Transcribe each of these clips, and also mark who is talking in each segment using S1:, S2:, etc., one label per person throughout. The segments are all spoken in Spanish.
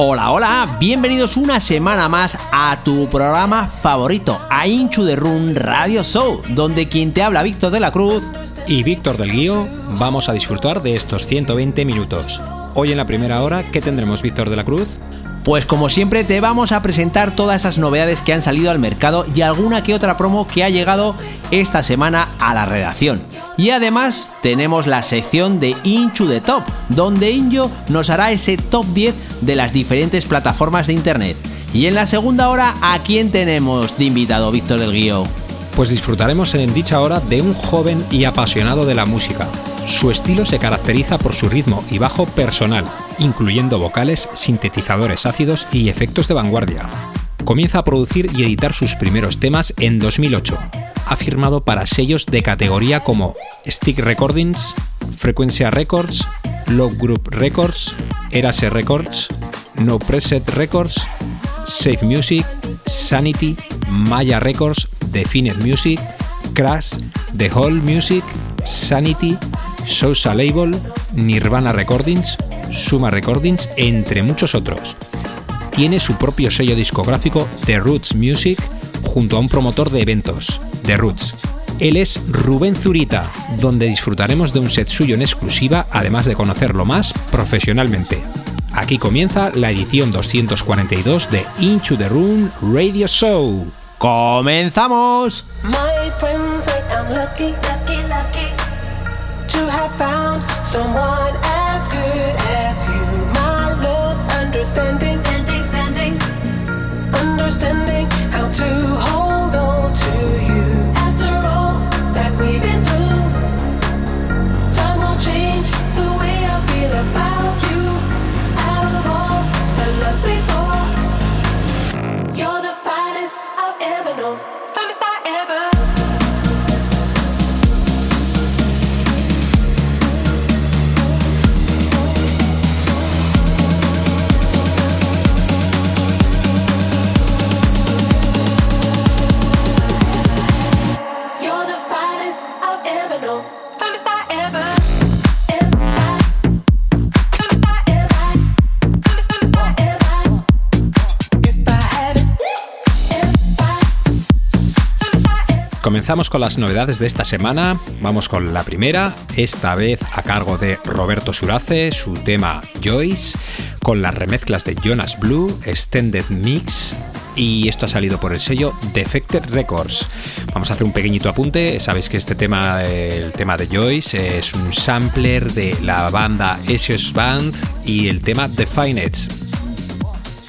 S1: Hola, hola, bienvenidos una semana más a tu programa favorito, a Inchu de Run Radio Show, donde quien te habla Víctor de la Cruz
S2: y Víctor del Guío vamos a disfrutar de estos 120 minutos. Hoy en la primera hora, ¿qué tendremos Víctor de la Cruz?
S1: Pues como siempre te vamos a presentar todas esas novedades que han salido al mercado y alguna que otra promo que ha llegado esta semana a la redacción. Y además tenemos la sección de Inchu de Top, donde Injo nos hará ese top 10 de las diferentes plataformas de internet. Y en la segunda hora, ¿a quién tenemos de invitado, Víctor del Guío?
S2: Pues disfrutaremos en dicha hora de un joven y apasionado de la música. Su estilo se caracteriza por su ritmo y bajo personal, incluyendo vocales, sintetizadores ácidos y efectos de vanguardia. Comienza a producir y editar sus primeros temas en 2008. Ha firmado para sellos de categoría como Stick Recordings, Frecuencia Records, Love Group Records, Erase Records, No Preset Records, Safe Music, Sanity, Maya Records, Definite Music, Crash, The Whole Music, Sanity, Sosa Label, Nirvana Recordings, Suma Recordings, entre muchos otros. Tiene su propio sello discográfico The Roots Music junto a un promotor de eventos, The Roots. Él es Rubén Zurita, donde disfrutaremos de un set suyo en exclusiva, además de conocerlo más profesionalmente. Aquí comienza la edición 242 de Into the Room Radio Show.
S1: ¡Comenzamos!
S3: Understanding, standing, standing, understanding how to hold on to you. After all that we've been through, time won't change the way I feel about you. Out of all the loves before, you're the finest I've ever known,
S2: Comenzamos con las novedades de esta semana. Vamos con la primera, esta vez a cargo de Roberto Surace, su tema Joyce, con las remezclas de Jonas Blue, Extended Mix. Y esto ha salido por el sello Defected Records. Vamos a hacer un pequeñito apunte. Sabéis que este tema, el tema de Joyce, es un sampler de la banda Esios Band y el tema Define It.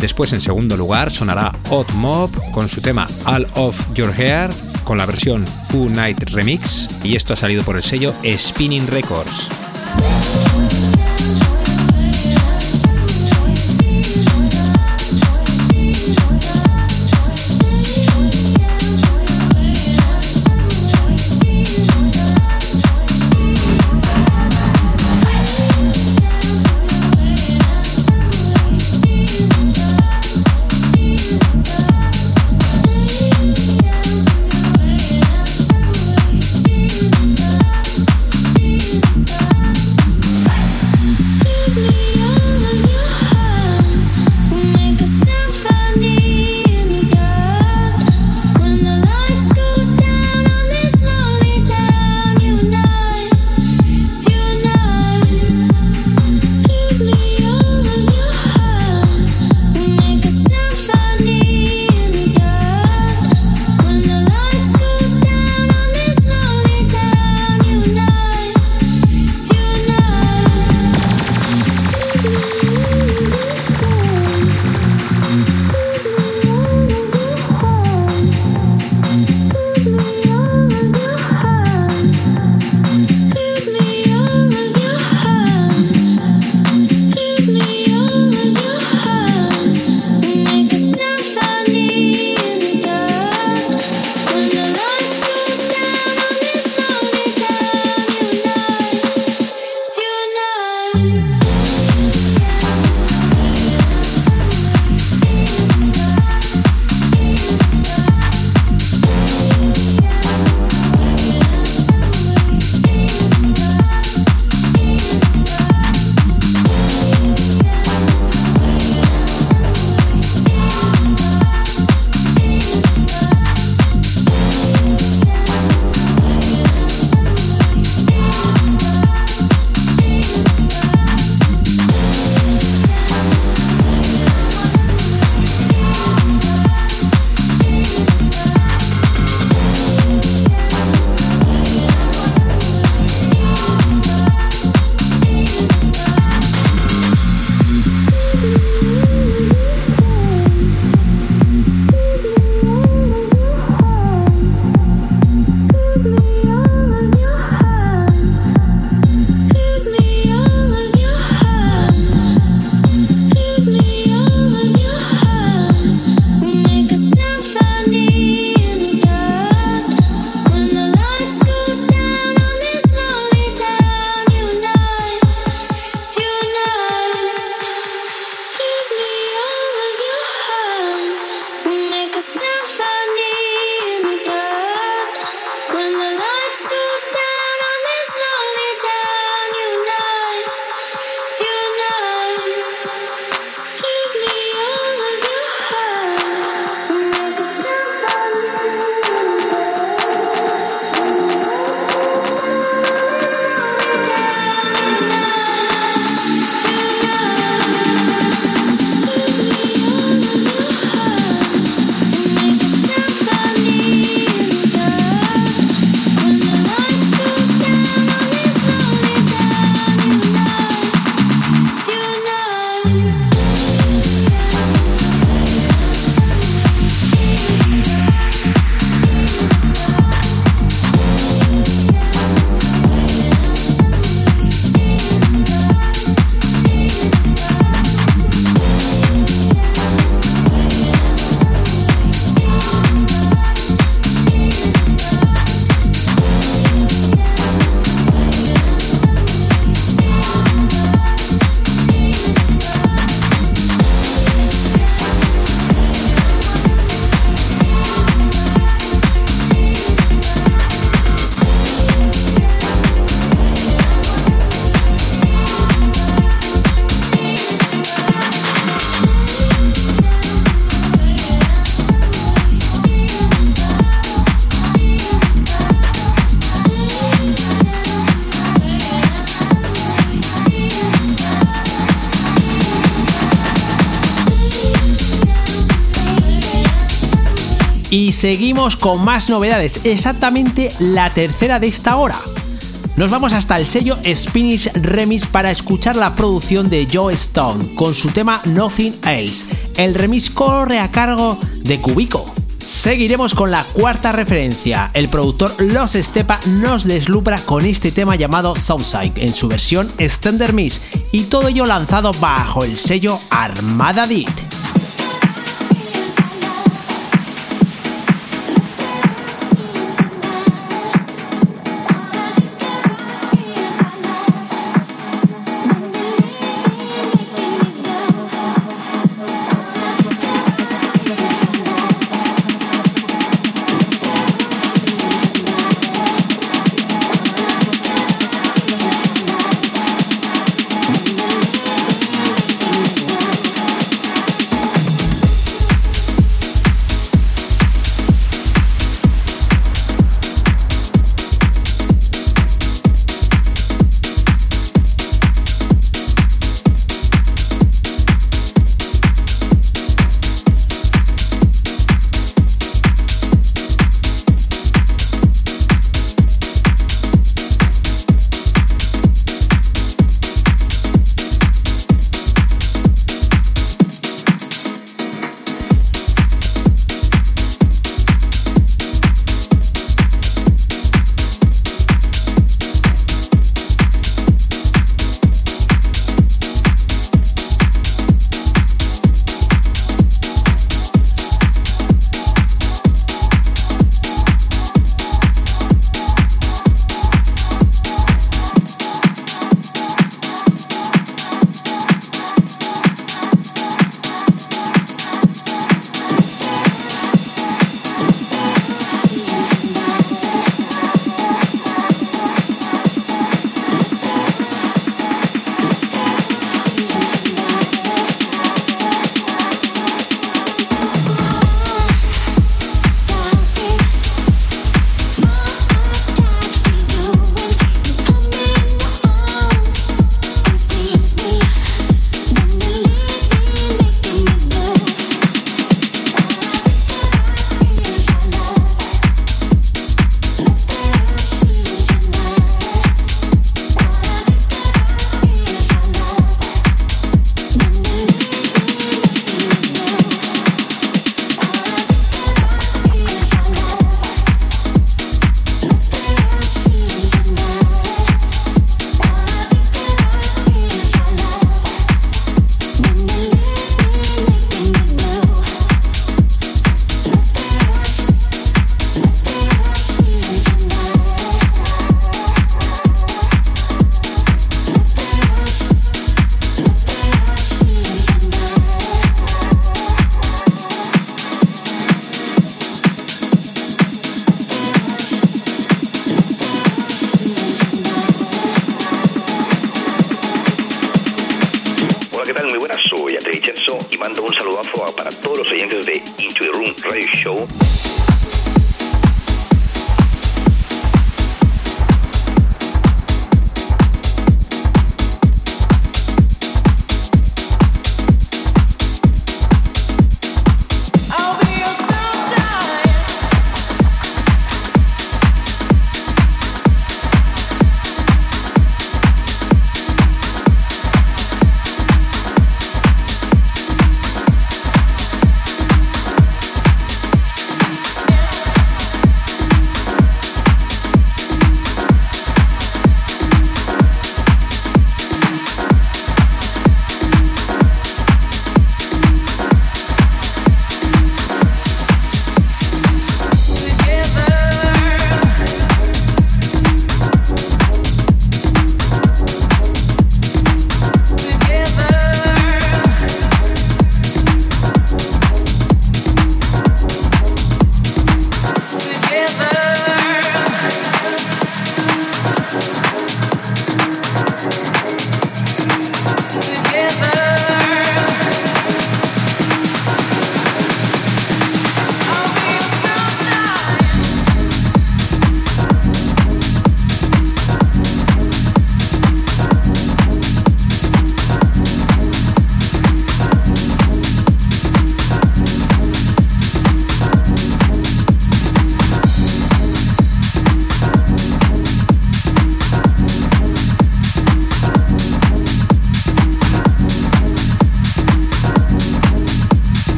S2: Después, en segundo lugar, sonará Odd Mob con su tema All of Your Hair, con la versión U Night Remix, y esto ha salido por el sello Spinning Records.
S1: Seguimos con más novedades, exactamente la tercera de esta hora. Nos vamos hasta el sello Spanish Remix para escuchar la producción de Joe Stone con su tema Nothing Else. El remix corre a cargo de Cubico. Seguiremos con la cuarta referencia. El productor Los Estepa nos deslumbra con este tema llamado Southside en su versión Standard Mix y todo ello lanzado bajo el sello Armada Dit.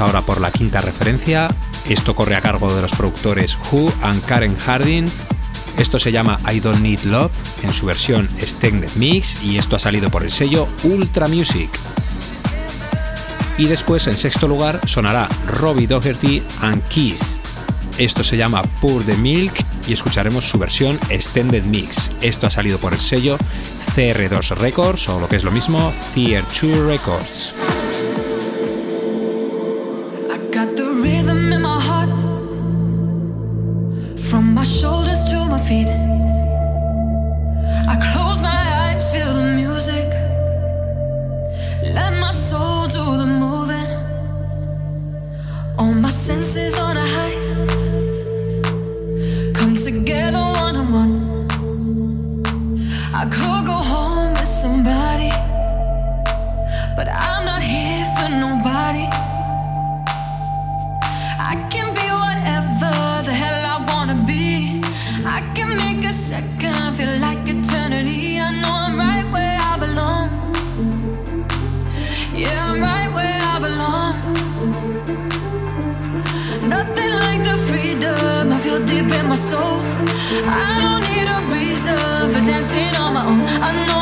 S2: Ahora por la quinta referencia. Esto corre a cargo de los productores Who and Karen Hardin. Esto se llama I Don't Need Love en su versión Extended Mix y esto ha salido por el sello Ultra Music. Y después, en sexto lugar, sonará Robbie Doherty and Kiss. Esto se llama Pour the Milk y escucharemos su versión Extended Mix. Esto ha salido por el sello CR2 Records o lo que es lo mismo, Tier 2 Records.
S3: my soul. I don't need a reason for dancing on my own. I know.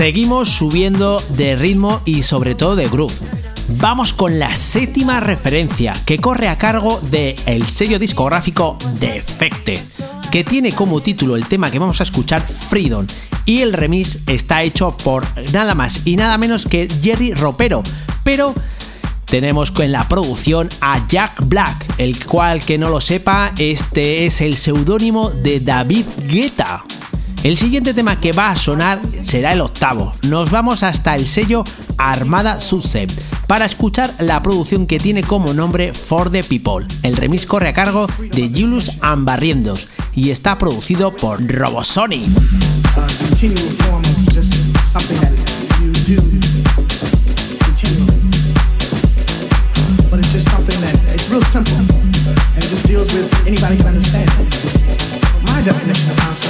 S1: Seguimos subiendo de ritmo y sobre todo de groove. Vamos con la séptima referencia que corre a cargo del el sello discográfico Defecte, que tiene como título el tema que vamos a escuchar Freedom y el remix está hecho por nada más y nada menos que Jerry Ropero, pero tenemos en la producción a Jack Black, el cual que no lo sepa, este es el seudónimo de David Guetta. El siguiente tema que va a sonar será el octavo. Nos vamos hasta el sello Armada Subset para escuchar la producción que tiene como nombre For the People. El remix corre a cargo de Julius Ambarriendos y está producido por Robosonic.
S4: uh,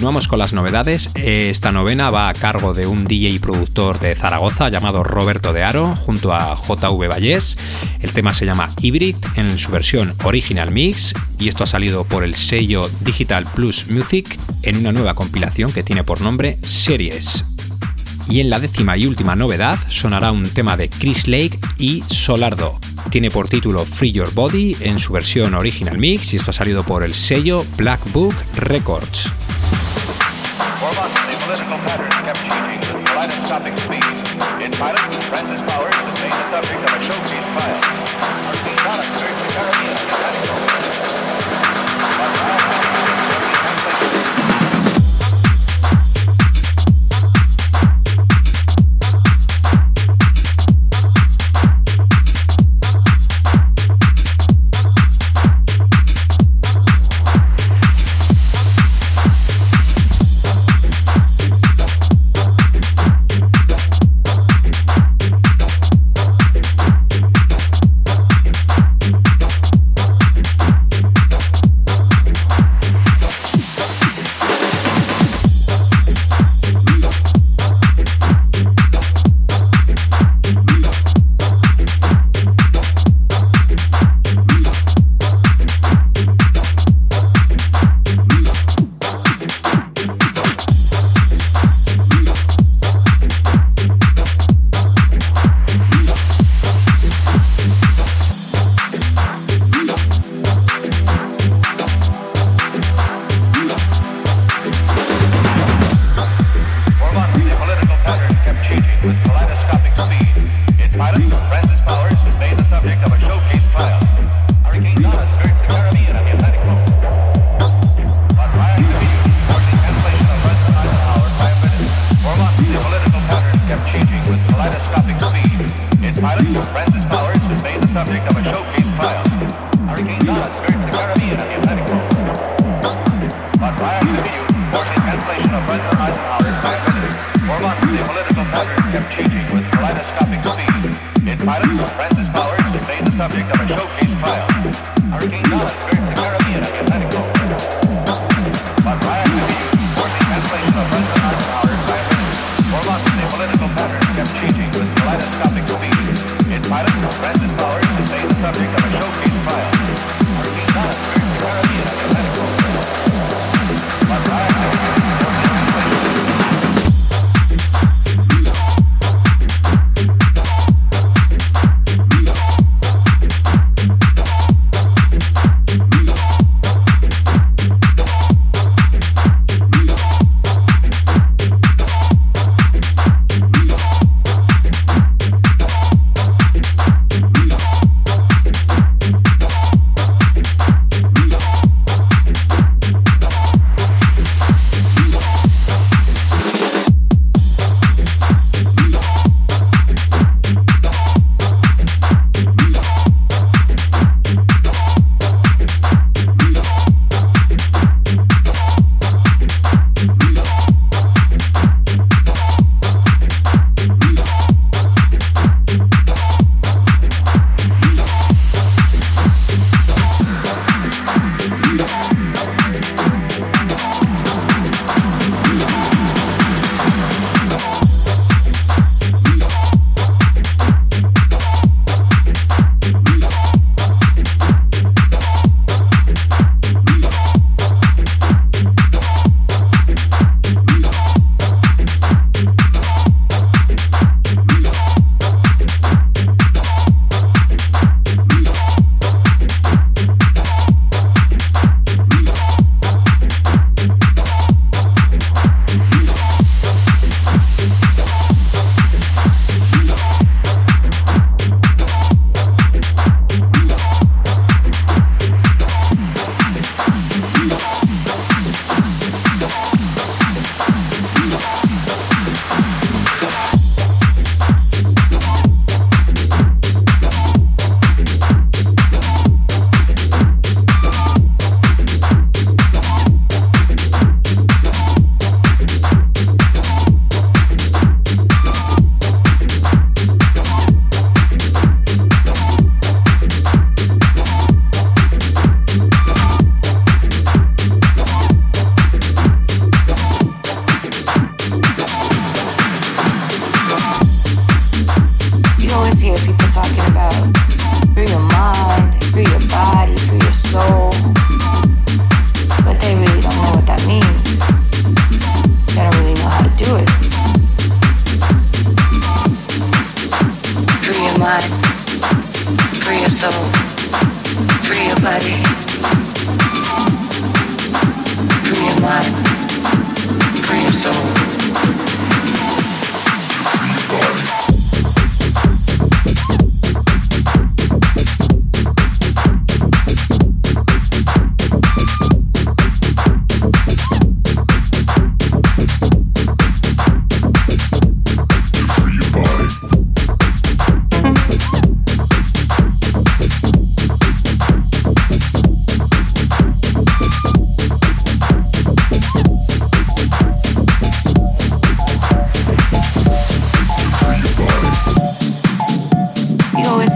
S5: Continuamos con las novedades. Esta novena va a cargo de un DJ y productor de Zaragoza llamado Roberto de Aro junto a JV Vallés. El tema se llama Hybrid en su versión Original Mix y esto ha salido por el sello Digital Plus Music en una nueva compilación que tiene por nombre Series. Y en la décima y última novedad sonará un tema de Chris Lake y Solardo. Tiene por título Free Your Body en su versión Original Mix y esto ha salido por el sello Black Book Records.
S6: political patterns kept changing with kaleidoscopic speed. In pilot, Francis Powers has made the subject of a showcase file. Our economic search for Caribbean is. kaleidoscopic speed. Its pilot, Francis Powers, made the subject of a showcase trial. Hurricane Dallas skirts the Caribbean and the Atlantic coast. But prior to the forcing cancellation of President
S7: Eisenhower's plan, for months the political pattern kept changing with kaleidoscopic speed. Its pilot, Francis Powers, made
S8: the subject of
S6: a showcase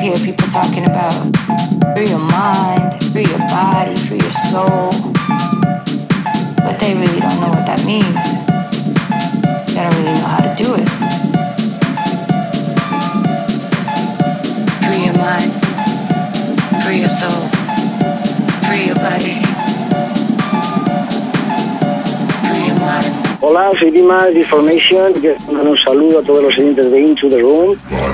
S6: hear people talking about free your mind, free your body, free your soul. But they really don't know what that means. They don't really know how to do it. Free your mind, free your soul, free your body. Free your mind. Hola, soy Dimas
S8: de mandar un
S6: saludo a todos los oyentes de Into the Room.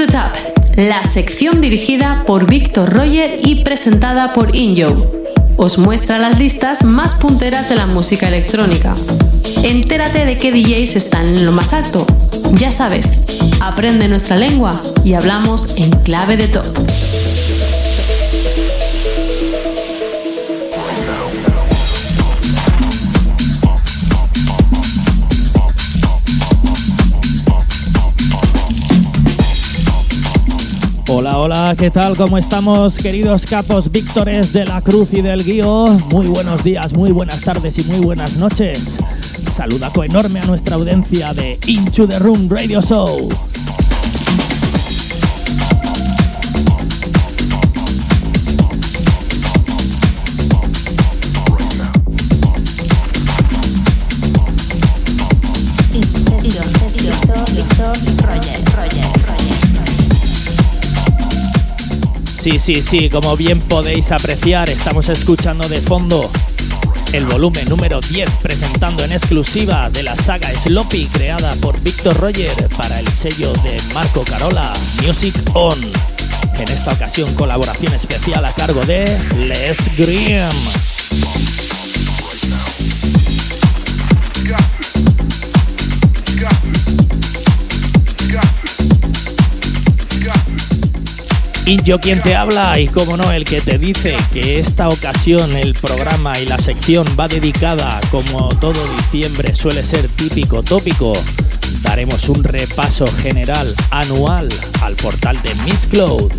S9: The Tap, la sección dirigida por Víctor Roger y presentada por Injo. Os muestra las listas más punteras de la música electrónica. Entérate de qué DJs están en lo más alto. Ya sabes, aprende nuestra lengua y hablamos en clave de top.
S10: Hola, hola, ¿qué tal? ¿Cómo estamos, queridos capos Víctores de la Cruz y del Guío? Muy buenos días, muy buenas tardes y muy buenas noches. Saludaco enorme a nuestra audiencia de Into the Room Radio Show. Sí, sí, sí, como bien podéis apreciar, estamos escuchando de fondo el volumen número 10 presentando en exclusiva de la saga Sloppy creada por Victor Roger para el sello de Marco Carola, Music On. En esta ocasión colaboración especial a cargo de Les Grimm. Yo quien te habla y como no el que te dice que esta ocasión el programa y la sección va dedicada como todo diciembre suele ser típico tópico daremos un repaso general anual al portal de Miss Cloud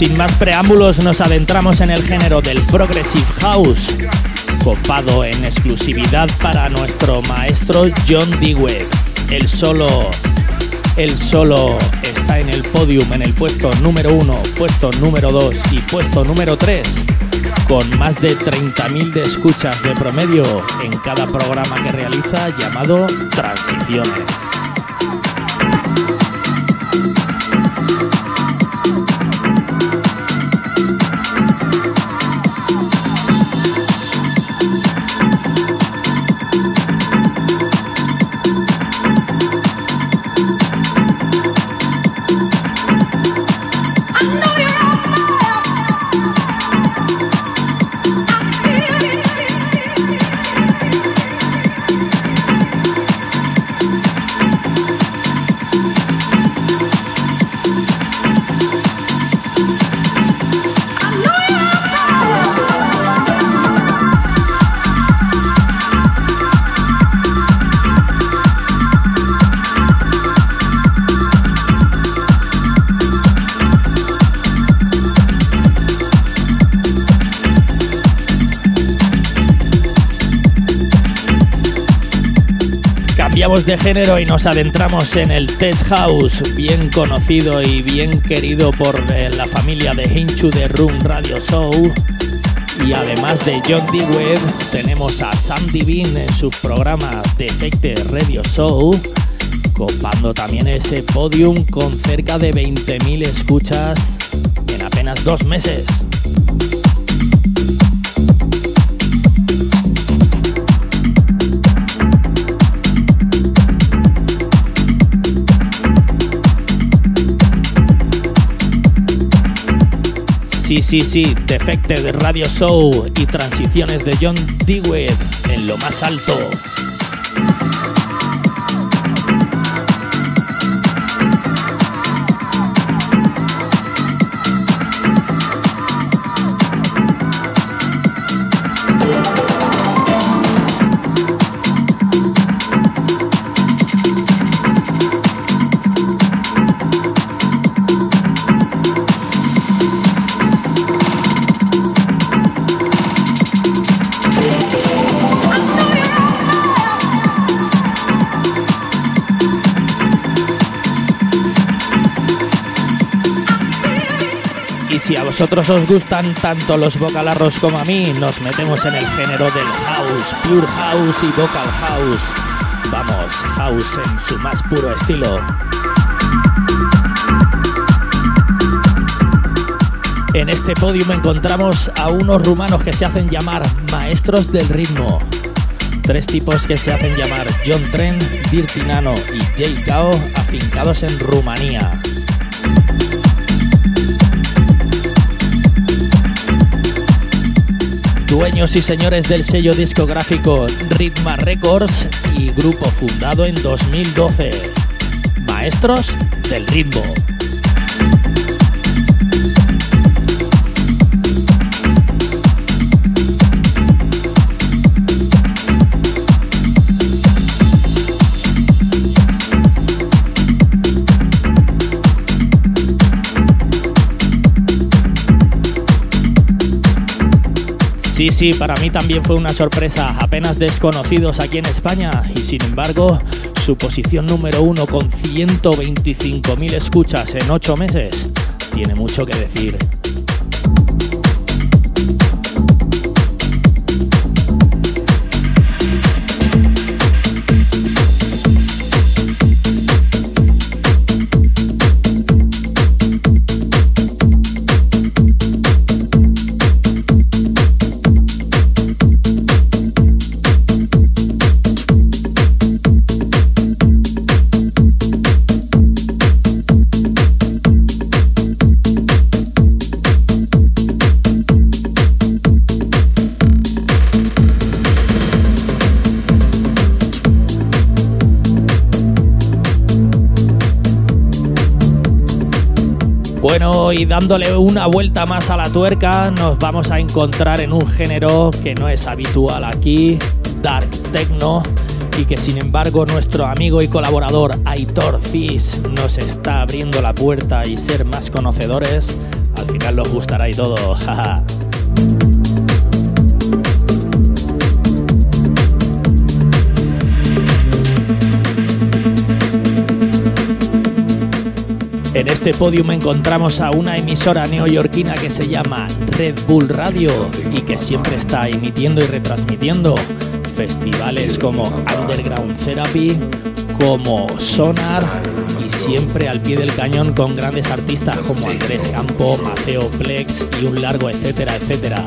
S10: Sin más preámbulos nos adentramos en el género del Progressive House, copado en exclusividad para nuestro maestro John Dewey. El solo, el solo está en el podium en el puesto número 1, puesto número 2 y puesto número 3, con más de 30.000 de escuchas de promedio en cada programa que realiza llamado Transiciones. De género y nos adentramos en el Tech House, bien conocido y bien querido por eh, la familia de Hinchu de Room Radio Show. Y además de John Dewey, tenemos a Sandy Bean en su programa Defecte Radio Show, copando también ese podium con cerca de 20.000 escuchas en apenas dos meses. Sí, sí, sí, Defected de Radio Show y transiciones de John Dewey en lo más alto. Vosotros os gustan tanto los vocalarros como a mí, nos metemos en el género del house, pure house y vocal house. Vamos, house en su más puro estilo. En este podio encontramos a unos rumanos que se hacen llamar maestros del ritmo. Tres tipos que se hacen llamar John Trent, Dirty Nano y Jay Kao, afincados en Rumanía. Dueños y señores del sello discográfico Ritma Records y grupo fundado en 2012. Maestros del ritmo. Sí, sí, para mí también fue una sorpresa, apenas desconocidos aquí en España y sin embargo su posición número uno con 125.000 escuchas en 8 meses tiene mucho que decir. Y dándole una vuelta más a la tuerca, nos vamos a encontrar en un género que no es habitual aquí, Dark Techno, y que sin embargo nuestro amigo y colaborador Aitor Fis nos está abriendo la puerta y ser más conocedores. Al final nos gustará y todo. En este podium encontramos a una emisora neoyorquina que se llama Red Bull Radio y que siempre está emitiendo y retransmitiendo festivales como Underground Therapy, como Sonar y siempre al pie del cañón con grandes artistas como Andrés Campo, Maceo Plex y un largo etcétera, etcétera.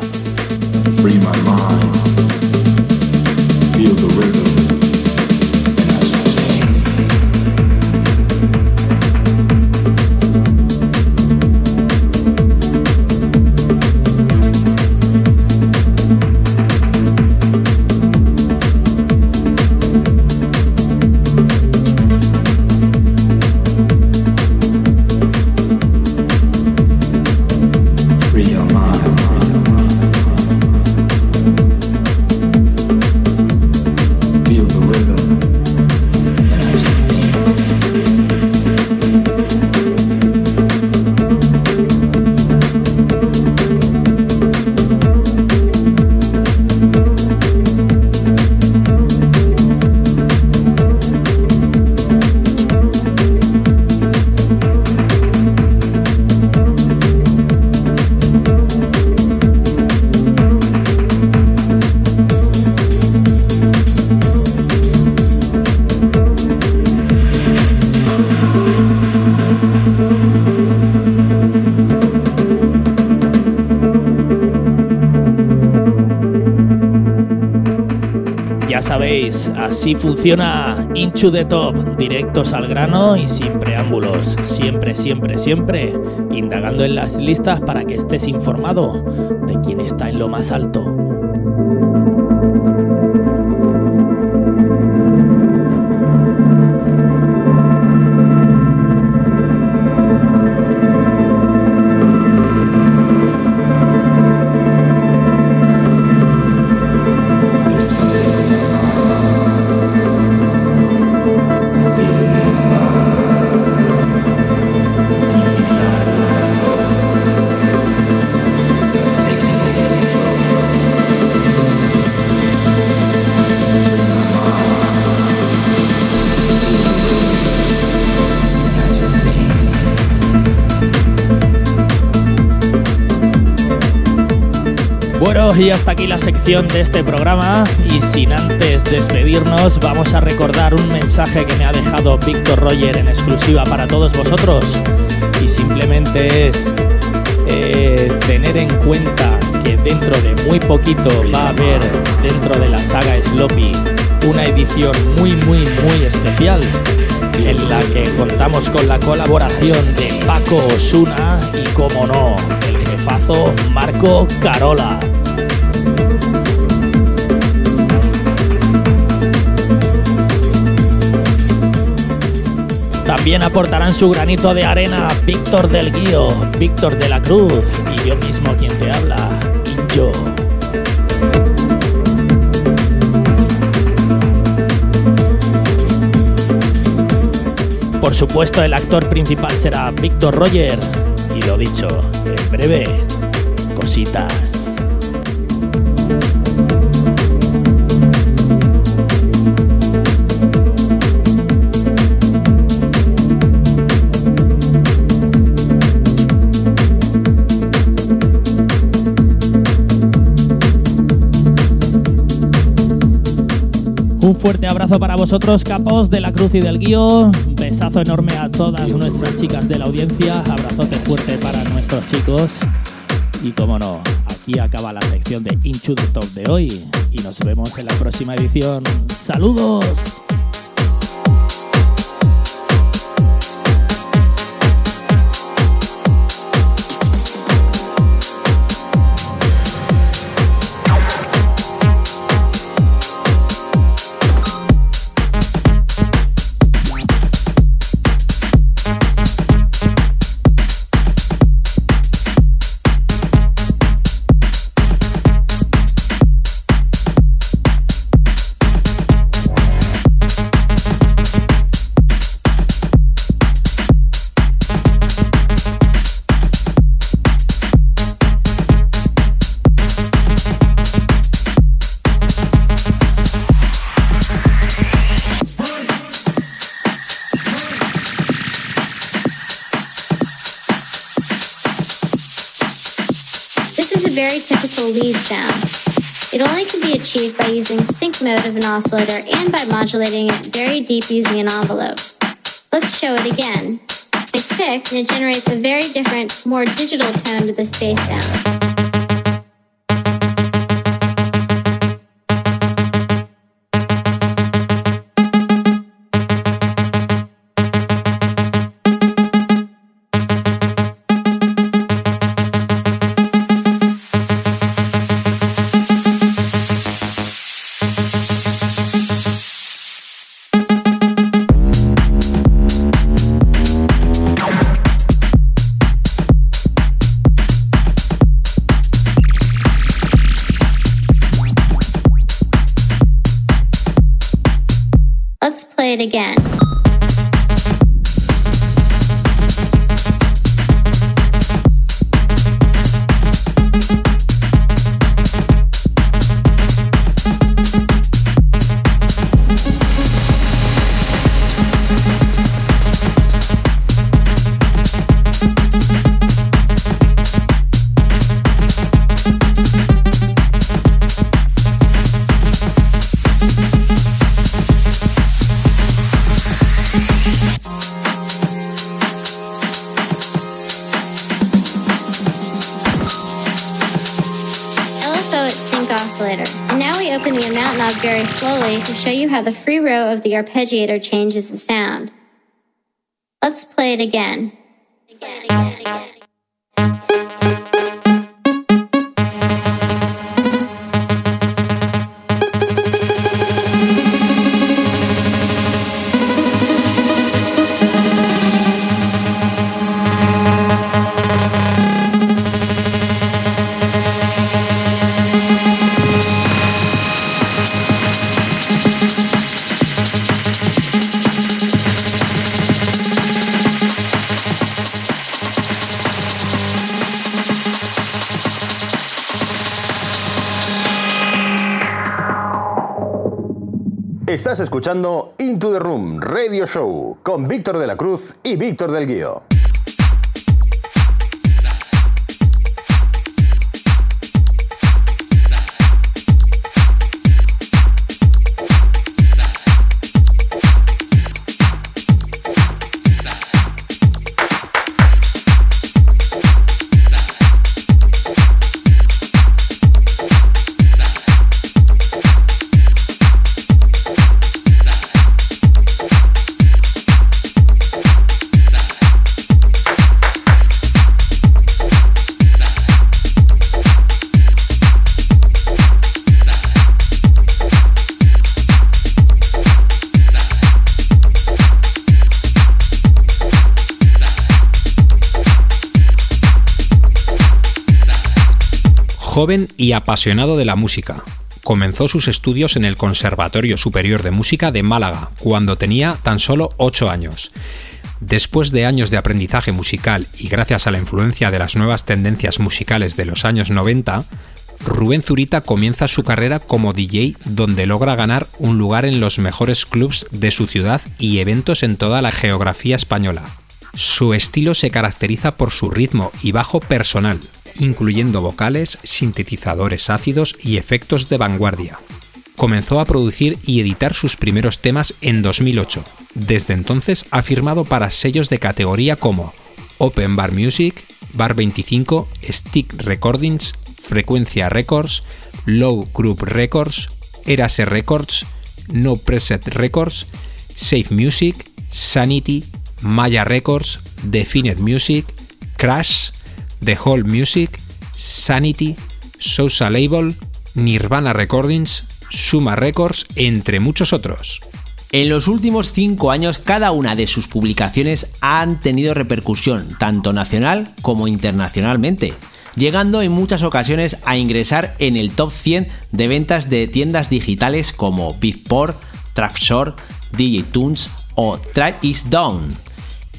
S10: Así funciona Into the Top, directos al grano y sin preámbulos. Siempre, siempre, siempre indagando en las listas para que estés informado de quién está en lo más alto. Y hasta aquí la sección de este programa y sin antes despedirnos vamos a recordar un mensaje que me ha dejado Víctor Roger en exclusiva para todos vosotros y simplemente es eh, tener en cuenta que dentro de muy poquito va a haber dentro de la saga Sloppy una edición muy muy muy especial en la que contamos con la colaboración de Paco Osuna y como no, el jefazo Marco Carola. También aportarán su granito de arena Víctor del Guío, Víctor de la Cruz y yo mismo quien te habla, Injo. Por supuesto, el actor principal será Víctor Roger. Y lo dicho, en breve, cositas. Fuerte abrazo para vosotros, capos de la Cruz y del Guío. Besazo enorme a todas nuestras chicas de la audiencia. Abrazote fuerte para nuestros chicos. Y como no, aquí acaba la sección de the Top de hoy. Y nos vemos en la próxima edición. ¡Saludos!
S11: Sound. It only can be achieved by using sync mode of an oscillator and by modulating it very deep using an envelope. Let's show it again. It's 6 and it generates a very different, more digital tone to this bass sound. Of the arpeggiator changes the sound.
S12: Radio Show con Víctor de la Cruz y Víctor del Guío.
S2: Joven y apasionado de la música. Comenzó sus estudios en el Conservatorio Superior de Música de Málaga, cuando tenía tan solo 8 años. Después de años de aprendizaje musical y gracias a la influencia de las nuevas tendencias musicales de los años 90, Rubén Zurita comienza su carrera como DJ donde logra ganar un lugar en los mejores clubs de su ciudad y eventos en toda la geografía española. Su estilo se caracteriza por su ritmo y bajo personal, incluyendo vocales, sintetizadores ácidos y efectos de vanguardia. Comenzó a producir y editar sus primeros temas en 2008. Desde entonces ha firmado para sellos de categoría como Open Bar Music, Bar 25, Stick Recordings, Frecuencia Records, Low Group Records, Erase Records, No Preset Records, Safe Music, Sanity, Maya Records, Definite Music, Crash, The Whole Music, Sanity, Sousa Label, Nirvana Recordings, Suma Records, entre muchos otros.
S1: En los últimos cinco años, cada una de sus publicaciones han tenido repercusión, tanto nacional como internacionalmente, llegando en muchas ocasiones a ingresar en el top 100 de ventas de tiendas digitales como Beatport, Trapshore, DJ Tunes o Track Is Down.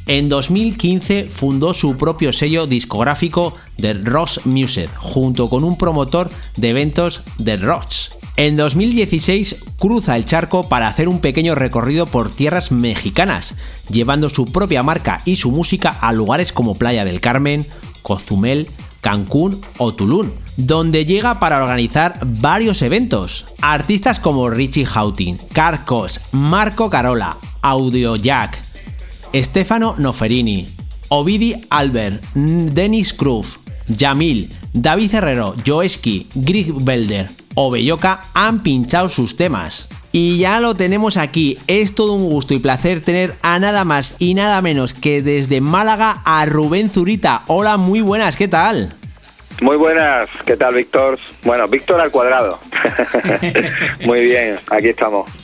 S1: En 2015 fundó su propio sello discográfico The Rocks Music, junto con un promotor de eventos The Rocks. En 2016 cruza el charco para hacer un pequeño recorrido por tierras mexicanas, llevando su propia marca y su música a lugares como Playa del Carmen, Cozumel, Cancún o Tulum, donde llega para organizar varios eventos. Artistas como Richie Houghton, Carcos, Marco Carola, Audio Jack, Stefano Noferini, Ovidi Albert, Dennis Cruz, Jamil, David Herrero, Joeski, Greg Belder o Belloca han pinchado sus temas. Y ya lo tenemos aquí, es todo un gusto y placer tener a nada más y nada menos que desde Málaga a Rubén Zurita. Hola, muy buenas, ¿qué tal?
S13: Muy buenas, ¿qué tal Víctor? Bueno, Víctor al cuadrado. muy bien, aquí estamos.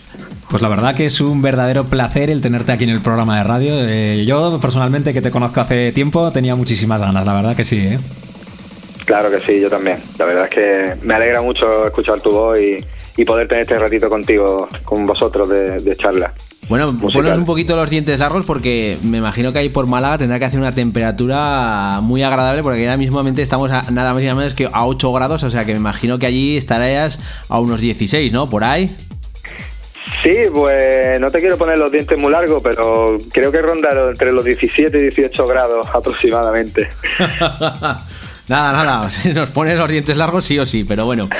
S14: Pues la verdad que es un verdadero placer el tenerte aquí en el programa de radio. Eh, yo personalmente que te conozco hace tiempo tenía muchísimas ganas, la verdad que sí. ¿eh?
S13: Claro que sí, yo también. La verdad es que me alegra mucho escuchar tu voz y, y poder tener este ratito contigo, con vosotros de, de charla.
S1: Bueno, ponos un poquito los dientes largos porque me imagino que ahí por Málaga tendrá que hacer una temperatura muy agradable porque ahora mismamente estamos a, nada más y nada menos que a 8 grados, o sea que me imagino que allí estarías a unos 16, ¿no? Por ahí.
S13: Sí, pues no te quiero poner los dientes muy largos, pero creo que rondaron entre los 17 y 18 grados aproximadamente.
S1: Nada, nada, nos pones los dientes largos sí o sí, pero bueno.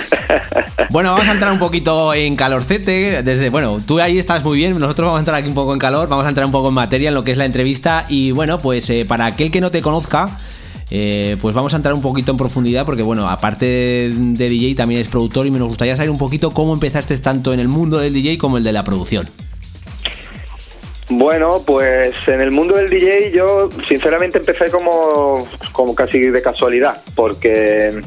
S1: Bueno, vamos a entrar un poquito en calorcete. Desde, bueno, tú ahí estás muy bien, nosotros vamos a entrar aquí un poco en calor, vamos a entrar un poco en materia en lo que es la entrevista. Y bueno, pues eh, para aquel que no te conozca, eh, pues vamos a entrar un poquito en profundidad porque bueno, aparte de DJ también es productor y me gustaría saber un poquito cómo empezaste tanto en el mundo del DJ como el de la producción.
S13: Bueno, pues en el mundo del DJ yo sinceramente empecé como, como casi de casualidad, porque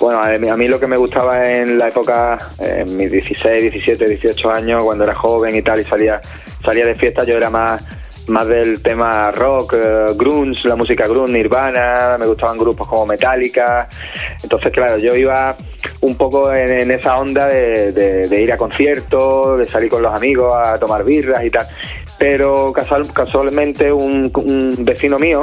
S13: bueno, a mí, a mí lo que me gustaba en la época, en mis 16, 17, 18 años, cuando era joven y tal, y salía, salía de fiesta, yo era más más del tema rock, eh, grunge, la música grunge, Nirvana, me gustaban grupos como Metallica. Entonces, claro, yo iba un poco en, esa onda de ir a conciertos, de salir con los amigos a tomar birras y tal. Pero casual- casualmente un, un vecino mío,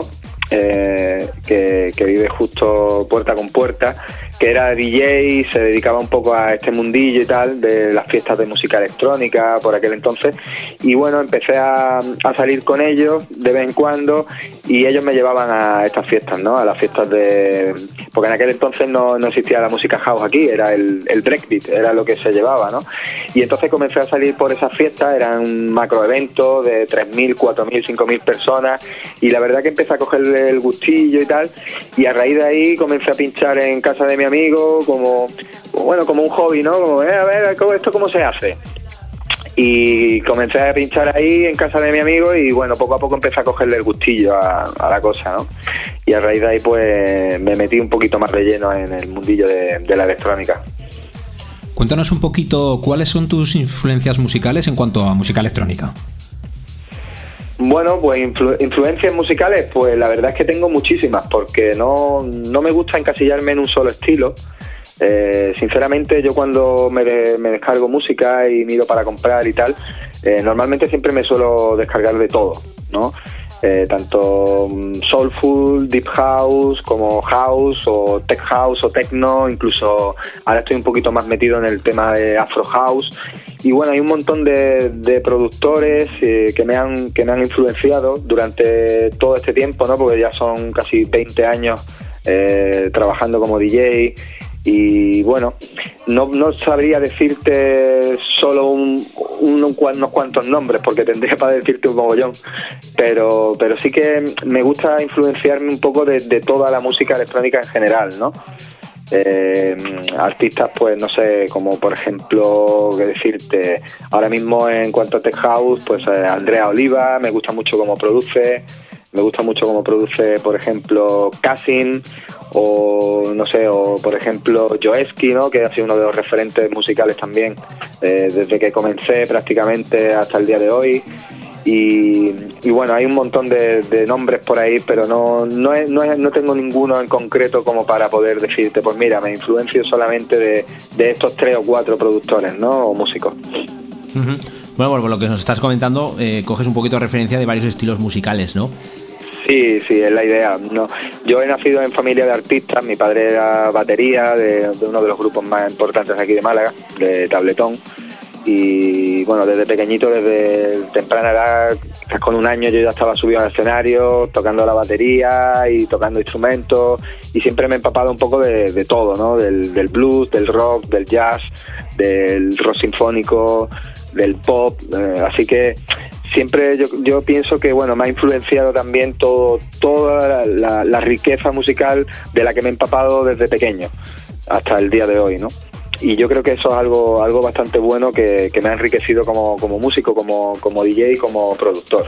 S13: eh, que, que vive justo puerta con puerta, que era DJ se dedicaba un poco a este mundillo y tal, de las fiestas de música electrónica por aquel entonces. Y bueno, empecé a, a salir con ellos de vez en cuando y ellos me llevaban a estas fiestas, ¿no? A las fiestas de... Porque en aquel entonces no, no existía la música house aquí, era el, el breakbeat, era lo que se llevaba, ¿no? Y entonces comencé a salir por esas fiestas, eran un macro evento de 3.000, 4.000, 5.000 personas y la verdad que empecé a cogerle el gustillo y tal y a raíz de ahí comencé a pinchar en casa de mi amigo como, bueno, como un hobby, ¿no? Como, eh, a ver, ¿cómo- ¿esto cómo se hace? Y comencé a pinchar ahí en casa de mi amigo y bueno, poco a poco empecé a cogerle el gustillo a, la cosa, ¿no? Y a raíz de ahí pues me metí un poquito más de lleno en el mundillo de, de la electrónica.
S14: Cuéntanos un poquito cuáles son tus influencias musicales en cuanto a música electrónica.
S13: Bueno, pues influ- influencias musicales, pues la verdad es que tengo muchísimas, porque no, no me gusta encasillarme en un solo estilo. Eh, sinceramente, yo cuando me, de- me descargo música y miro para comprar y tal, eh, normalmente siempre me suelo descargar de todo, ¿no? Eh, tanto mm, soulful, deep house, como house o tech house o techno, incluso ahora estoy un poquito más metido en el tema de afro house y bueno hay un montón de, de productores eh, que me han que me han influenciado durante todo este tiempo, ¿no? Porque ya son casi 20 años eh, trabajando como DJ y bueno, no, no sabría decirte solo un, un- unos cuantos nombres porque tendría para decirte un mogollón, pero, pero sí que me gusta influenciarme un poco de, toda la música electrónica en general, ¿no? Eh, artistas, pues no sé, como por ejemplo, qué decirte, ahora mismo en cuanto a Tech House, pues eh, Andrea Oliva, me gusta mucho cómo produce, me gusta mucho cómo produce, por ejemplo, Cassin, o no sé, o por ejemplo Joeski, ¿no? que ha sido uno de los referentes musicales también eh, desde que comencé prácticamente hasta el día de hoy. Y, bueno, hay un montón de, nombres por ahí, pero no, no, es- no, es- no tengo ninguno en concreto como para poder decirte, pues mira, me influencio solamente de, de estos tres o cuatro productores, ¿no? O músicos.
S1: Bueno, por lo que nos estás comentando, eh, coges un poquito de referencia de varios estilos musicales, ¿no?
S13: Sí, sí, es la idea. No, yo he nacido en familia de artistas, mi padre era batería de, uno de los grupos más importantes aquí de Málaga, de Tabletón. Y bueno, desde pequeñito, desde temprana edad, con un año yo ya estaba subido al escenario, tocando la batería y tocando instrumentos. Y siempre me he empapado un poco de, todo, ¿no? Del blues, del rock, del jazz, del rock sinfónico, del pop. eh, así que siempre yo, yo pienso que bueno me ha influenciado también todo toda la, la- la riqueza musical de la que me he empapado desde pequeño hasta el día de hoy no y yo creo que eso es algo algo bastante bueno que, me ha enriquecido como, como músico como, como DJ como productor.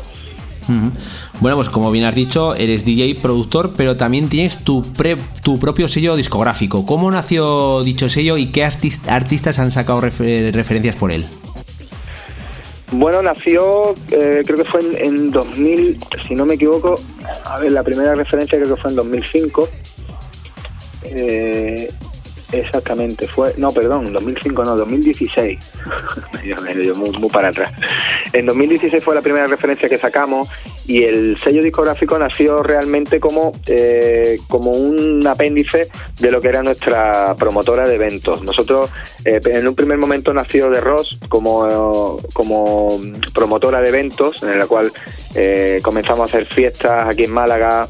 S1: Bueno, pues como bien has dicho, eres DJ, productor, pero también tienes tu, pre- tu propio sello discográfico. ¿Cómo nació dicho sello y qué artis- artistas han sacado refer- referencias por él?
S13: Bueno, nació, eh, creo que fue en, en 2000, si no me equivoco, a ver, la primera referencia creo que fue en 2005. Eh, exactamente, fue, no, perdón, 2005 no, 2016. medio, medio, muy, muy para atrás. En 2016 fue la primera referencia que sacamos y el sello discográfico nació realmente como, eh, como un apéndice de lo que era nuestra promotora de eventos. Nosotros eh, en un primer momento nació de Ross como, como promotora de eventos, en la cual eh, comenzamos a hacer fiestas aquí en Málaga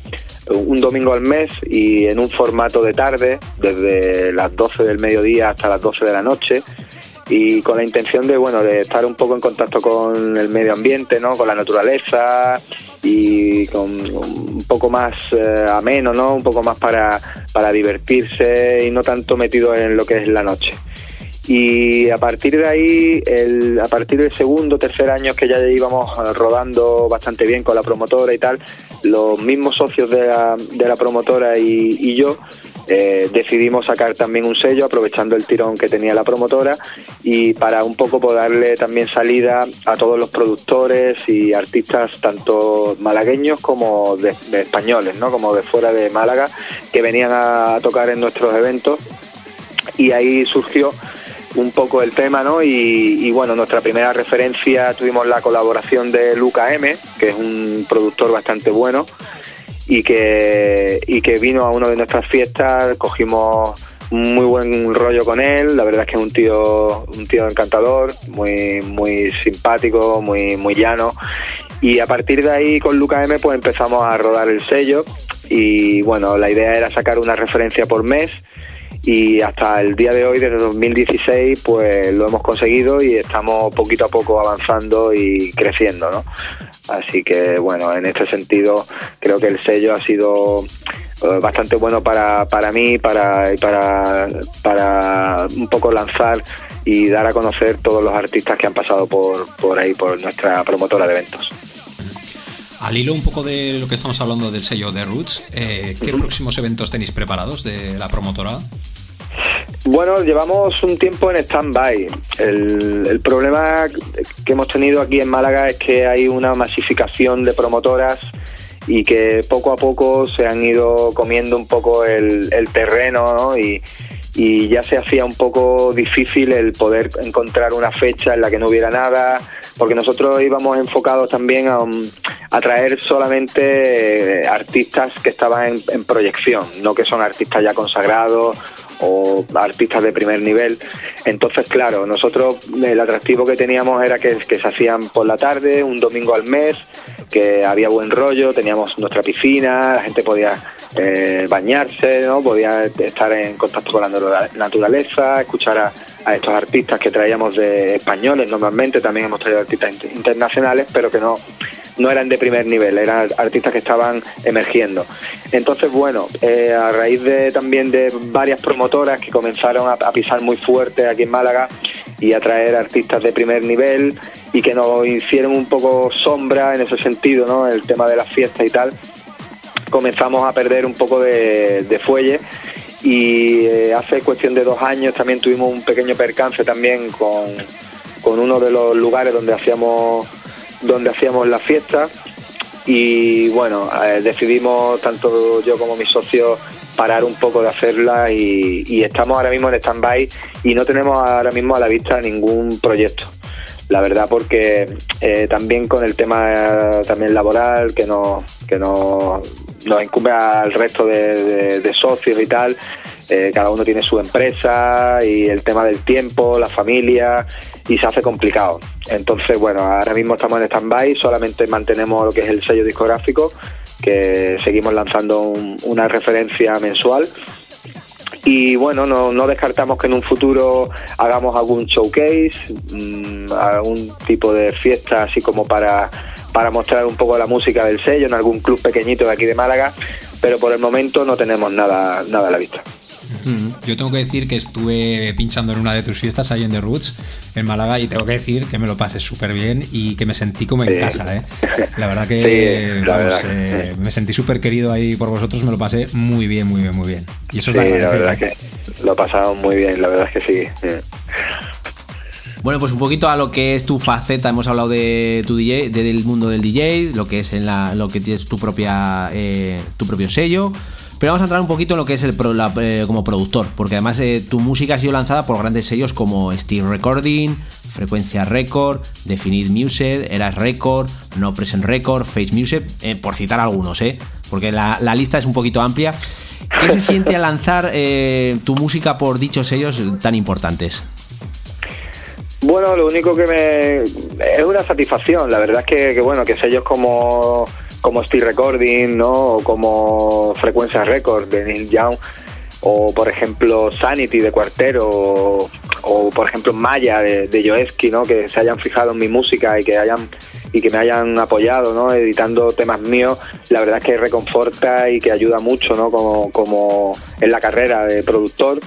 S13: un domingo al mes y en un formato de tarde, desde las 12 del mediodía hasta las 12 de la noche. Y con la intención de bueno de estar un poco en contacto con el medio ambiente no con la naturaleza y con un poco más eh, ameno no un poco más para para divertirse y no tanto metido en lo que es la noche. Y a partir de ahí el, a partir del segundo tercer año que ya íbamos rodando bastante bien con la promotora y tal los mismos socios de la, de la promotora y, y yo eh, decidimos sacar también un sello aprovechando el tirón que tenía la promotora y para un poco poder darle también salida a todos los productores y artistas tanto malagueños como de españoles, ¿no? como de fuera de Málaga que venían a tocar en nuestros eventos y ahí surgió un poco el tema, ¿no? Y, y, bueno, nuestra primera referencia tuvimos la colaboración de Luca M, que es un productor bastante bueno y que, y que vino a una de nuestras fiestas, cogimos muy buen rollo con él, la verdad es que es un tío, un tío encantador, muy, muy simpático, muy, muy llano. Y a partir de ahí con Luca M pues empezamos a rodar el sello y bueno, la idea era sacar una referencia por mes y hasta el día de hoy, desde 2016, pues lo hemos conseguido y estamos poquito a poco avanzando y creciendo, ¿no? Así que bueno, en este sentido creo que el sello ha sido eh, bastante bueno para, para mí para, para, para un poco lanzar y dar a conocer todos los artistas que han pasado por, por ahí, por nuestra promotora de eventos.
S2: Al hilo un poco de lo que estamos hablando del sello de Roots, eh, ¿qué próximos eventos tenéis preparados de la promotora?
S13: Bueno, llevamos un tiempo en stand-by. El, problema que hemos tenido aquí en Málaga es que hay una masificación de promotoras y que poco a poco se han ido comiendo un poco el, terreno ¿no? y, y ya se hacía un poco difícil el poder encontrar una fecha en la que no hubiera nada, porque nosotros íbamos enfocados también a, um, a traer solamente eh, artistas que estaban en, en proyección, no que son artistas ya consagrados o artistas de primer nivel. Entonces, claro, nosotros el atractivo que teníamos era que, se hacían por la tarde, un domingo al mes, que había buen rollo, teníamos nuestra piscina, la gente podía eh, bañarse, ¿no? podía estar en contacto con la natura- naturaleza, escuchar a, a estos artistas que traíamos de españoles normalmente, también hemos traído artistas inter- internacionales, pero que no, no eran de primer nivel, eran artistas que estaban emergiendo. Entonces, bueno, eh, a raíz de también de varias promotoras que comenzaron a, a pisar muy fuerte aquí en Málaga y a traer artistas de primer nivel y que nos hicieron un poco sombra en ese sentido, ¿no? El tema de las fiestas y tal, comenzamos a perder un poco de, de fuelle y eh, hace cuestión de dos años también tuvimos un pequeño percance también con, con uno de los lugares donde hacíamos donde hacíamos la fiesta y bueno eh, decidimos tanto yo como mis socios parar un poco de hacerla y, y estamos ahora mismo en stand-by y no tenemos ahora mismo a la vista ningún proyecto. La verdad porque eh, también con el tema eh, también laboral que nos que nos, nos incumbe al resto de, socios y tal cada uno tiene su empresa y el tema del tiempo la familia y se hace complicado entonces bueno ahora mismo estamos en stand-by solamente mantenemos lo que es el sello discográfico que seguimos lanzando un- una referencia mensual y bueno, no, descartamos que en un futuro hagamos algún showcase, mm, algún tipo de fiesta así como para, para mostrar un poco la música del sello en algún club pequeñito de aquí de Málaga, pero por el momento no tenemos nada, nada a la vista.
S2: Yo tengo que decir que estuve pinchando en una de tus fiestas ahí en The Roots, en Málaga, y tengo que decir que me lo pasé súper bien y que me sentí como en
S13: Sí.
S2: casa, ¿eh? La verdad que
S13: Sí, la
S2: vamos,
S13: verdad.
S2: eh, me sentí súper querido ahí por vosotros, me lo pasé muy bien, muy bien, muy bien. Y eso es
S13: la
S2: agradecer,
S13: verdad que lo pasamos muy bien, la verdad es que sí.
S1: Bueno, pues un poquito a lo que es tu faceta. Hemos hablado de tu DJ, de- del mundo del DJ, lo que es en la, lo que tienes tu propia, eh, tu propio sello. Pero vamos a entrar un poquito en lo que es el eh, como productor, porque además eh, tu música ha sido lanzada por grandes sellos como Steel Recording, Frecuencia Record, Definite Music, Eras Record, No Present Record, Face Music, eh, por citar algunos, ¿eh? Porque la, la lista es un poquito amplia. ¿Qué se siente al lanzar tu música por dichos sellos tan importantes?
S13: Bueno, lo único que me es una satisfacción. La verdad es que, bueno, que sellos como como Steel Recording, ¿no? O como Frecuencia Record de Neil Young o por ejemplo Sanity de Cuartero o, o, por ejemplo Maya de, de ¿no? Que se hayan fijado en mi música y que hayan y que me hayan apoyado, ¿no? Editando temas míos, la verdad es que reconforta y que ayuda mucho, ¿no? Como, como en la carrera de productor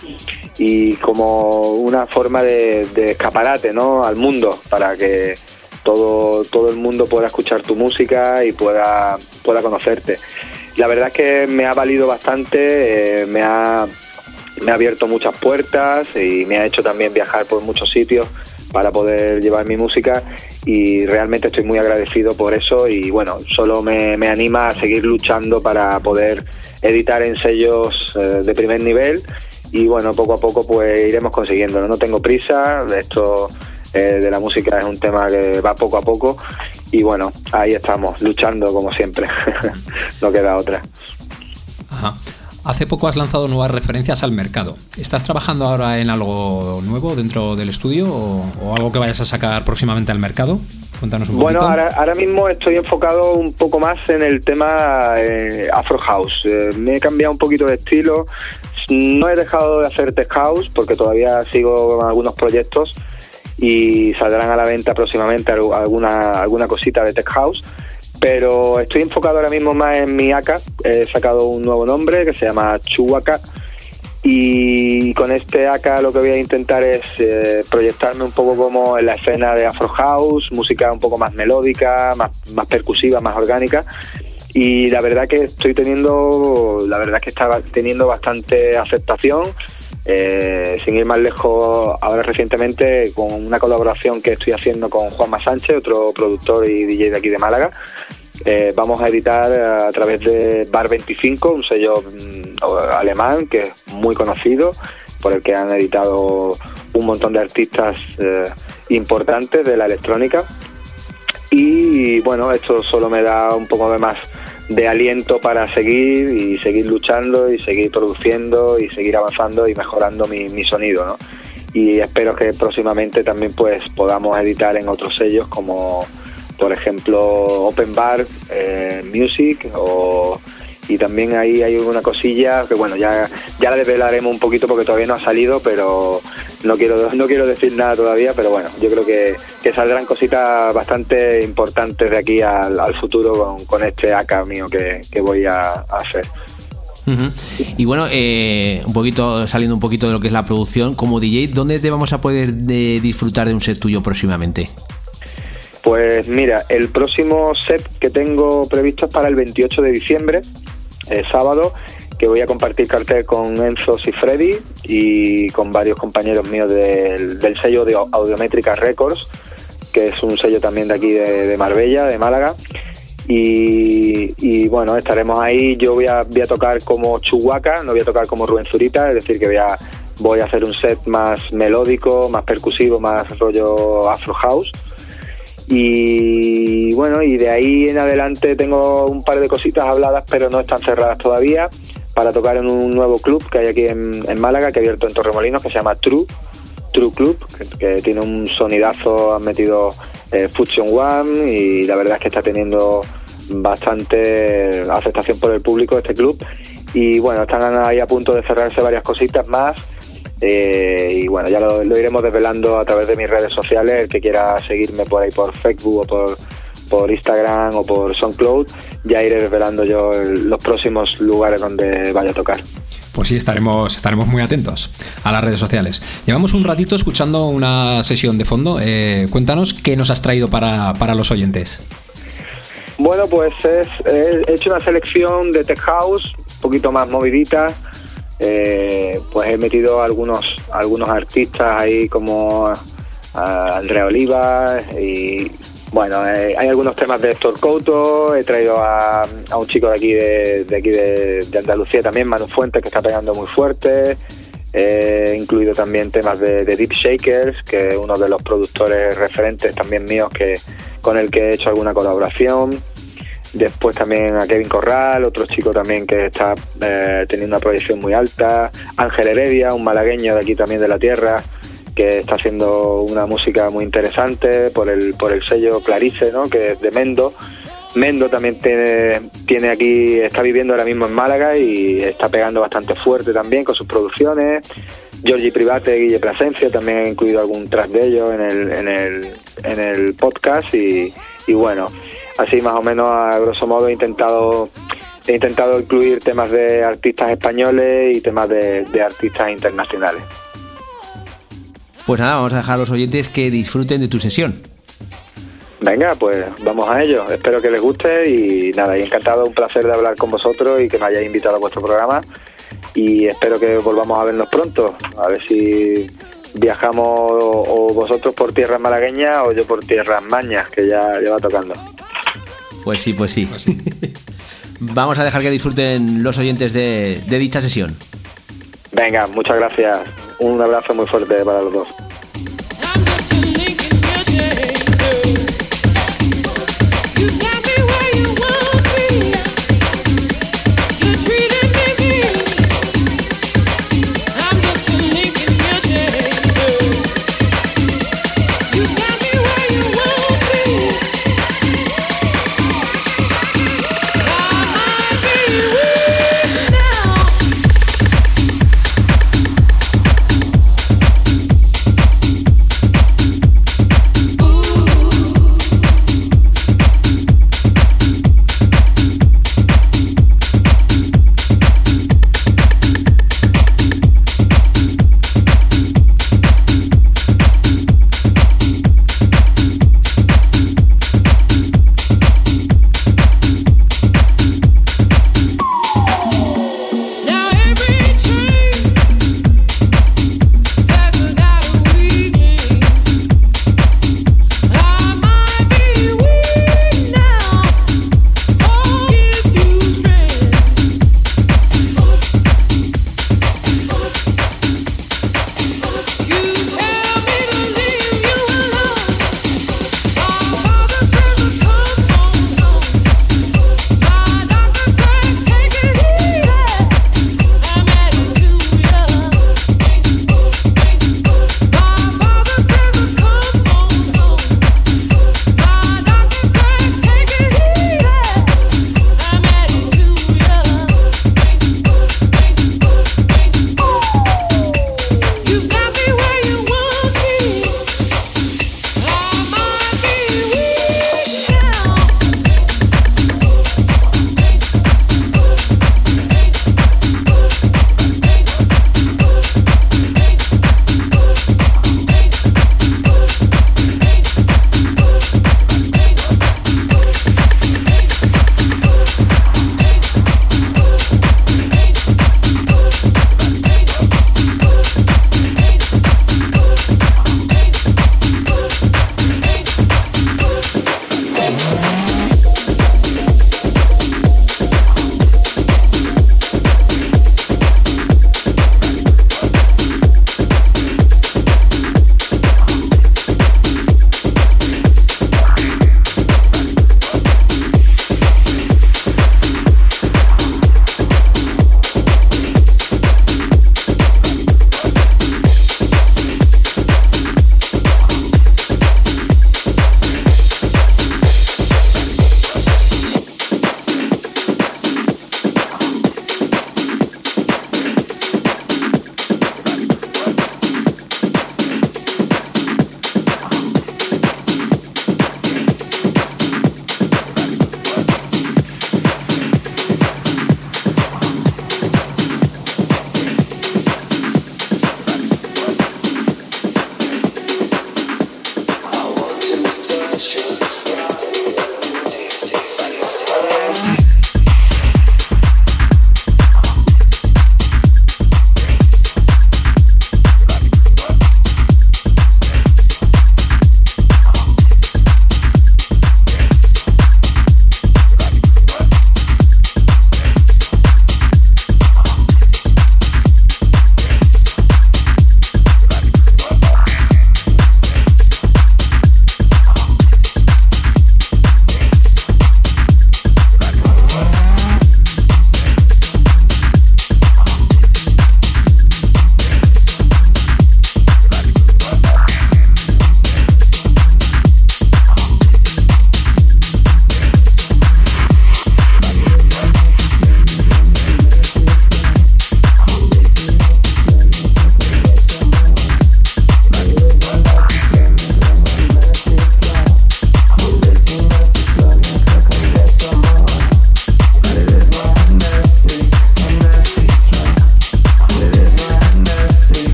S13: y como una forma de escaparate, ¿no? Al mundo para que todo, todo el mundo pueda escuchar tu música y pueda, pueda conocerte. La verdad es que me ha valido bastante, eh, me, ha, me ha abierto muchas puertas y me ha hecho también viajar por muchos sitios para poder llevar mi música y realmente estoy muy agradecido por eso y bueno, solo me, me anima a seguir luchando para poder editar en sellos eh, de primer nivel y bueno, poco a poco pues iremos consiguiéndolo. No tengo prisa, esto eh, de la música es un tema que va poco a poco y bueno, ahí estamos, luchando como siempre, no queda otra.
S2: Ajá. Hace poco has lanzado nuevas referencias al mercado. ¿Estás trabajando ahora en algo nuevo dentro del estudio o, o algo que vayas a sacar próximamente al mercado? Cuéntanos un
S13: Bueno,
S2: poquito.
S13: ahora, ahora mismo estoy enfocado un poco más en el tema eh, Afro House. Eh, me he cambiado un poquito de estilo. No he dejado de hacer Tech House porque todavía sigo con algunos proyectos y saldrán a la venta próximamente al- alguna, alguna cosita de Tech House. Pero estoy enfocado ahora mismo más en mi AK. He sacado un nuevo nombre que se llama Chuaka. Y con este AK lo que voy a intentar es eh, proyectarme un poco como en la escena de Afro House, música un poco más melódica, más, más percusiva, más orgánica. Y la verdad que estoy teniendo, la verdad que está teniendo bastante aceptación. Eh, sin ir más lejos, ahora recientemente con una colaboración que estoy haciendo con Juanma Sánchez, otro productor y DJ de aquí de Málaga, eh, vamos a editar a través de Bar 25, un sello mm, alemán que es muy conocido por el que han editado un montón de artistas eh, importantes de la electrónica. Y bueno, esto solo me da un poco de más de aliento para seguir y seguir luchando y seguir produciendo y seguir avanzando y mejorando mi, mi sonido, ¿no? Y espero que próximamente también pues podamos editar en otros sellos como por ejemplo Open Bar eh, Music o y también ahí hay una cosilla que bueno ya ya la desvelaremos un poquito porque todavía no ha salido pero no quiero no quiero decir nada todavía pero bueno yo creo que, que saldrán cositas bastante importantes de aquí al, al futuro con, con este AK mío que, que voy a, a hacer.
S1: Y bueno, eh, un poquito saliendo un poquito de lo que es la producción, como DJ, ¿dónde te vamos a poder de disfrutar de un set tuyo próximamente?
S13: Pues mira, el próximo set que tengo previsto es para el 28 de diciembre, eh, sábado, que voy a compartir cartel con Enzo y Freddy y con varios compañeros míos del, del sello de Audiométrica Records, que es un sello también de aquí de, Marbella, de Málaga. Y, bueno, estaremos ahí. Yo voy a, voy a tocar como Chihuahua, no voy a tocar como Rubén Zurita, es decir, que voy a, voy a hacer un set más melódico, más percusivo, más rollo Afro House. Y bueno, y de ahí en adelante tengo un par de cositas habladas, pero no están cerradas todavía, para tocar en un nuevo club que hay aquí en, Málaga, que ha abierto en Torremolinos, que se llama True, True Club, que, que tiene un sonidazo, han metido eh, Fusion One y la verdad es que está teniendo bastante aceptación por el público este club. Y bueno, están ahí a punto de cerrarse varias cositas más. Eh, y bueno, ya lo, lo iremos desvelando a través de mis redes sociales. El que quiera seguirme por ahí por Facebook o por, por Instagram o por SoundCloud, ya iré desvelando yo el- los próximos lugares donde vaya a tocar.
S2: Pues sí, estaremos, estaremos muy atentos a las redes sociales. Llevamos un ratito escuchando una sesión de fondo. Eh, cuéntanos qué nos has traído para, para los oyentes.
S13: Bueno, pues es- he hecho una selección de tech house, un poquito más movidita. Eh, pues he metido algunos algunos artistas ahí como ah, Andrea Oliva y bueno, eh, hay algunos temas de Héctor Couto, he traído a, un chico de aquí de, aquí de, de Andalucía también, Manu Fuentes, que está pegando muy fuerte. He incluido también temas de, de Deep Shakers, que es uno de los productores referentes también míos que con el que he hecho alguna colaboración. Después también a Kevin Corral, otro chico también que está eh, teniendo una proyección muy alta. Ángel Heredia, un malagueño de aquí también de la tierra, que está haciendo una música muy interesante por el, por el sello Clarice, ¿no? que es de Mendo. Mendo también tiene, tiene aquí, está viviendo ahora mismo en Málaga y está pegando bastante fuerte también con sus producciones. Giorgi Private, Guille Plasencia, también he incluido algún track de ellos en el, en el, en el podcast y, y bueno, así más o menos a grosso modo he intentado he intentado incluir temas de artistas españoles y temas de, de artistas internacionales.
S1: Pues nada, vamos a dejar a los oyentes que disfruten de tu sesión.
S13: Venga, pues vamos a ello. Espero que les guste y nada, y encantado, un placer de hablar con vosotros y que me hayáis invitado a vuestro programa y espero que volvamos a vernos pronto. A ver si viajamos o, o vosotros por tierras malagueñas o yo por tierras mañas, que ya, ya va tocando.
S1: Pues sí, pues sí. Vamos a dejar que disfruten los oyentes de, de dicha sesión.
S13: Venga, muchas gracias. Un abrazo muy fuerte para los dos.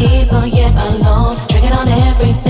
S15: evil yet alone, drinking on everything.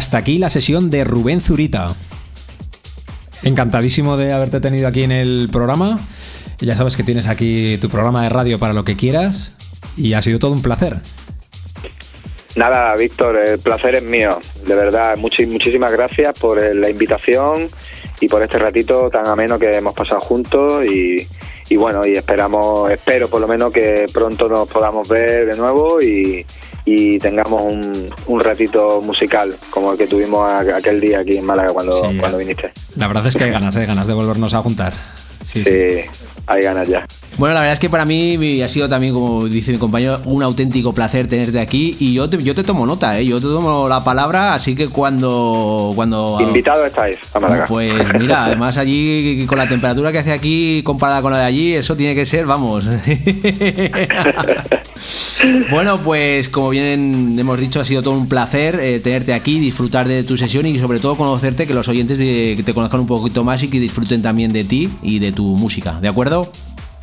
S2: Hasta aquí la sesión de Rubén Zurita. Encantadísimo de haberte tenido aquí en el programa. Ya sabes que tienes aquí tu programa de radio para lo que quieras. Y ha sido todo un placer.
S13: Nada, Víctor, el placer es mío. De verdad, muchísimas gracias por eh, la invitación y por este ratito tan ameno que hemos pasado juntos. Y, y bueno, y esperamos, espero por lo menos que pronto nos podamos ver de nuevo y, y tengamos un, un ratito musical como el que tuvimos a- aquel día aquí en Málaga cuando,
S2: Sí,
S13: cuando viniste.
S2: La verdad es que hay ganas, hay ganas de volvernos a juntar. Sí,
S13: sí. hay ganas ya.
S1: Bueno, la verdad es que para mí ha sido también, como dice mi compañero, un auténtico placer tenerte aquí y yo te, yo te tomo nota, ¿eh? yo te tomo la palabra, así que cuando... cuando
S13: Invitados estáis a Málaga.
S1: Pues mira, además allí con la temperatura que hace aquí comparada con la de allí, eso tiene que ser, vamos. bueno, pues como bien hemos dicho, ha sido todo un placer eh, tenerte aquí, disfrutar de tu sesión y sobre todo conocerte, que los oyentes de- que te conozcan un poquito más y que disfruten también de ti y de tu música, ¿de acuerdo?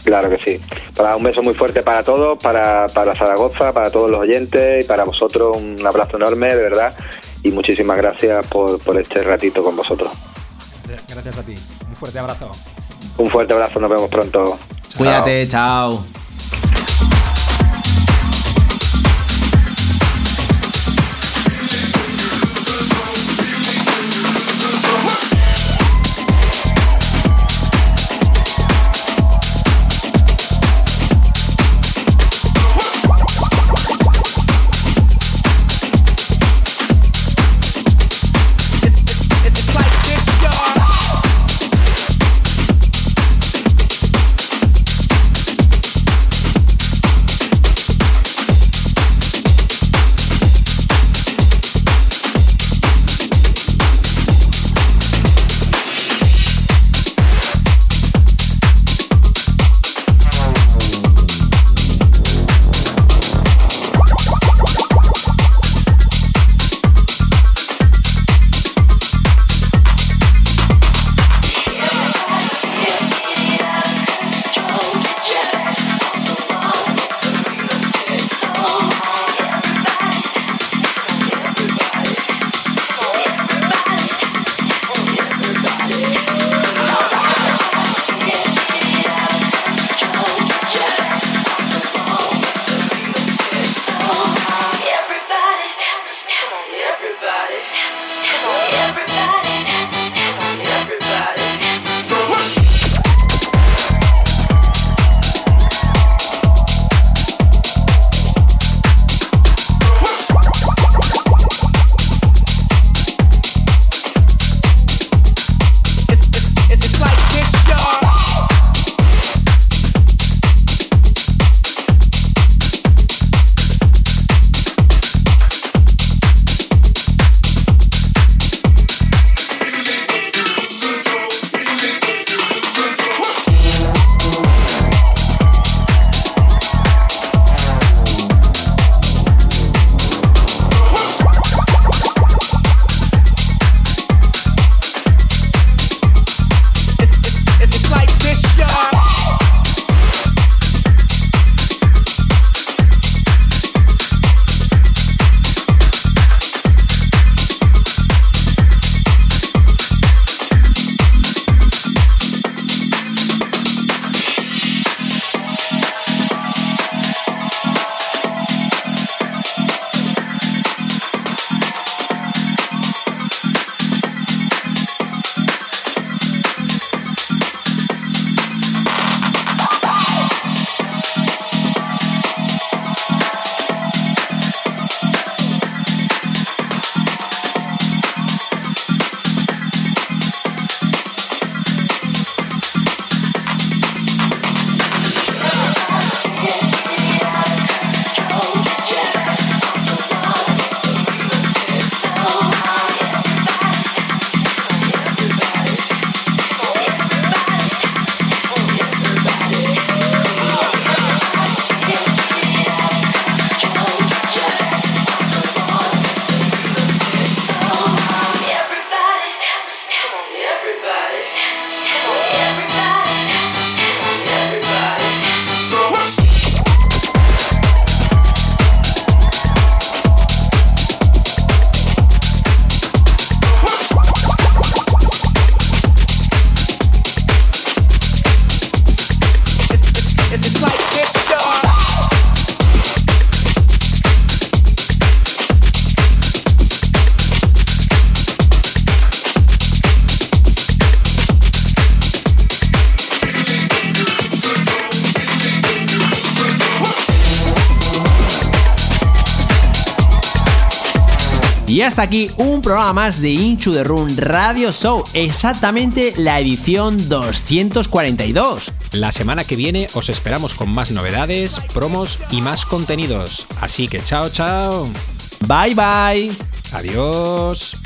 S13: Claro que sí. Para un beso muy fuerte para todos, para, para Zaragoza, para todos los oyentes y para vosotros un abrazo enorme, de verdad. Y muchísimas gracias por, por este ratito con vosotros.
S2: Gracias a ti. Un fuerte abrazo.
S13: Un fuerte abrazo, nos vemos pronto.
S1: Cuídate, chao. Hasta aquí un programa más de Into the Room Radio Show, exactamente la edición 242.
S2: La semana que viene os esperamos con más novedades, promos y más contenidos. Así que chao, chao.
S1: Bye bye.
S2: Adiós.